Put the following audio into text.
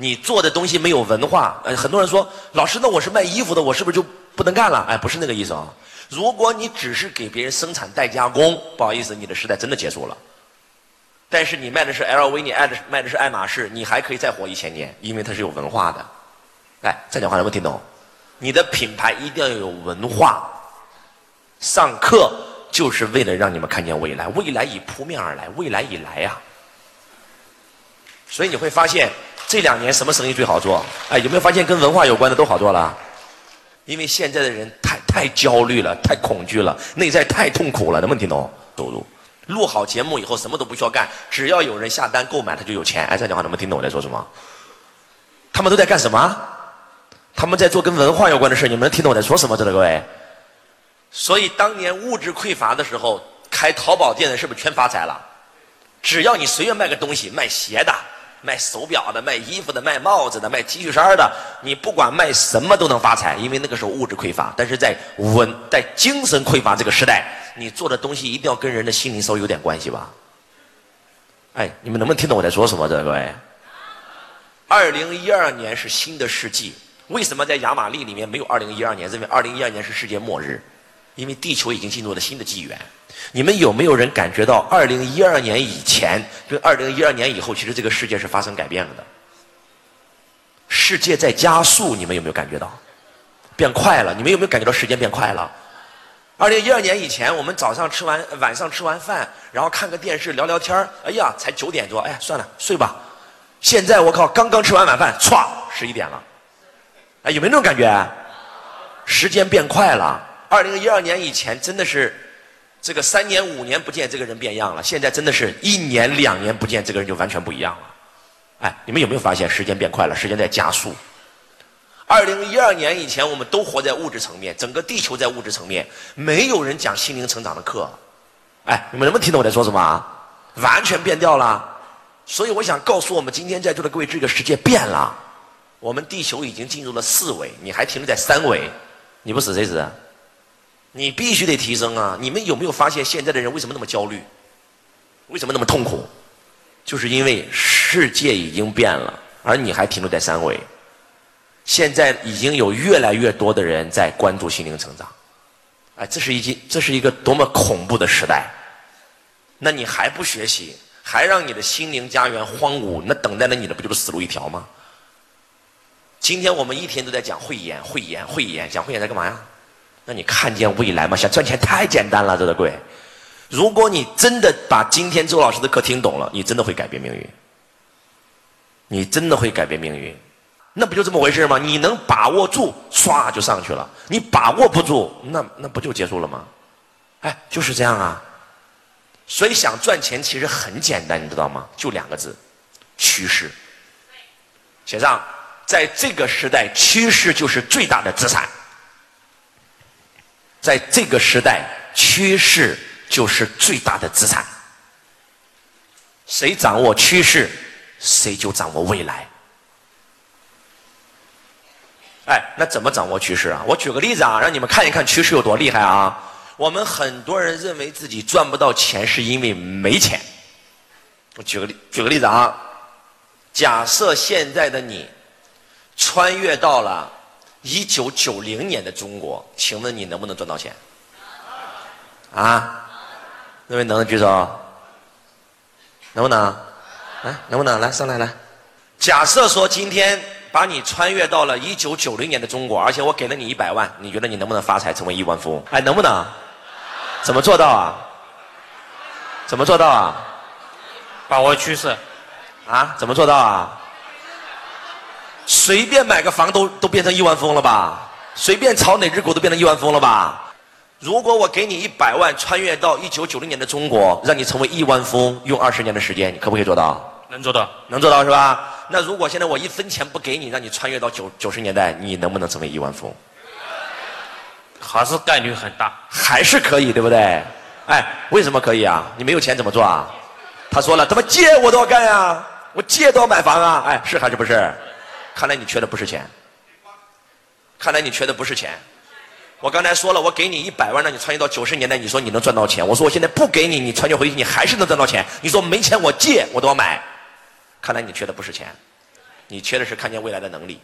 你做的东西没有文化。呃，很多人说，老师，那我是卖衣服的，我是不是就不能干了？哎，不是那个意思啊。如果你只是给别人生产代加工，不好意思，你的时代真的结束了。但是你卖的是 LV，你爱的卖的是爱马仕，你还可以再活一千年，因为它是有文化的。哎，这讲话能不能听懂？你的品牌一定要有文化。上课就是为了让你们看见未来，未来已扑面而来，未来已来呀。所以你会发现这两年什么生意最好做？哎，有没有发现跟文化有关的都好做了？因为现在的人太太焦虑了，太恐惧了，内在太痛苦了。能不能听懂？收入录好节目以后什么都不需要干，只要有人下单购买，他就有钱。哎，这讲话能不能听懂我在说什么？他们都在干什么？他们在做跟文化有关的事你们能听懂我在说什么？知道各位？所以当年物质匮乏的时候，开淘宝店的是不是全发财了？只要你随便卖个东西，卖鞋的。卖手表的、卖衣服的、卖帽子的、卖 T 恤衫的，你不管卖什么都能发财，因为那个时候物质匮乏。但是在文在精神匮乏这个时代，你做的东西一定要跟人的心灵稍微有点关系吧？哎，你们能不能听懂我在说什么？这各位，二零一二年是新的世纪，为什么在亚玛利里面没有二零一二年？认为二零一二年是世界末日，因为地球已经进入了新的纪元。你们有没有人感觉到，二零一二年以前跟二零一二年以后，其实这个世界是发生改变了的？世界在加速，你们有没有感觉到？变快了，你们有没有感觉到时间变快了？二零一二年以前，我们早上吃完，晚上吃完饭，然后看个电视，聊聊天哎呀，才九点多，哎，算了，睡吧。现在我靠，刚刚吃完晚饭，歘，十一点了。哎，有没有那种感觉？时间变快了。二零一二年以前，真的是。这个三年五年不见，这个人变样了。现在真的是一年两年不见，这个人就完全不一样了。哎，你们有没有发现时间变快了？时间在加速。二零一二年以前，我们都活在物质层面，整个地球在物质层面，没有人讲心灵成长的课。哎，你们能不能听懂我在说什么？完全变掉了。所以我想告诉我们今天在座的各位，这个世界变了。我们地球已经进入了四维，你还停留在三维，你不死谁死？你必须得提升啊！你们有没有发现现在的人为什么那么焦虑？为什么那么痛苦？就是因为世界已经变了，而你还停留在三维。现在已经有越来越多的人在关注心灵成长，哎，这是一件，这是一个多么恐怖的时代！那你还不学习，还让你的心灵家园荒芜，那等待着你的不就是死路一条吗？今天我们一天都在讲慧眼，慧眼，慧眼，讲慧眼在干嘛呀？那你看见未来吗？想赚钱太简单了，这个贵。如果你真的把今天周老师的课听懂了，你真的会改变命运。你真的会改变命运，那不就这么回事吗？你能把握住，唰就上去了；你把握不住，那那不就结束了吗？哎，就是这样啊。所以想赚钱其实很简单，你知道吗？就两个字：趋势。写上，在这个时代，趋势就是最大的资产。在这个时代，趋势就是最大的资产。谁掌握趋势，谁就掌握未来。哎，那怎么掌握趋势啊？我举个例子啊，让你们看一看趋势有多厉害啊！我们很多人认为自己赚不到钱，是因为没钱。我举个例，举个例子啊，假设现在的你穿越到了。一九九零年的中国，请问你能不能赚到钱？啊？那位能举手？能不能？来，能不能来上来来？假设说今天把你穿越到了一九九零年的中国，而且我给了你一百万，你觉得你能不能发财成为亿万富翁？哎，能不能？怎么做到啊？怎么做到啊？把握趋势。啊？怎么做到啊？随便买个房都都变成亿万富翁了吧？随便炒哪只股都变成亿万富翁了吧？如果我给你一百万，穿越到一九九零年的中国，让你成为亿万富翁，用二十年的时间，你可不可以做到？能做到，能做到是吧？那如果现在我一分钱不给你，让你穿越到九九十年代，你能不能成为亿万富翁？还是概率很大，还是可以，对不对？哎，为什么可以啊？你没有钱怎么做啊？他说了，他妈借我都要干呀，我借都要买房啊！哎，是还是不是？看来你缺的不是钱，看来你缺的不是钱。我刚才说了，我给你一百万，让你穿越到九十年代，你说你能赚到钱？我说我现在不给你，你穿越回去，你还是能赚到钱。你说没钱，我借我都要买。看来你缺的不是钱，你缺的是看见未来的能力。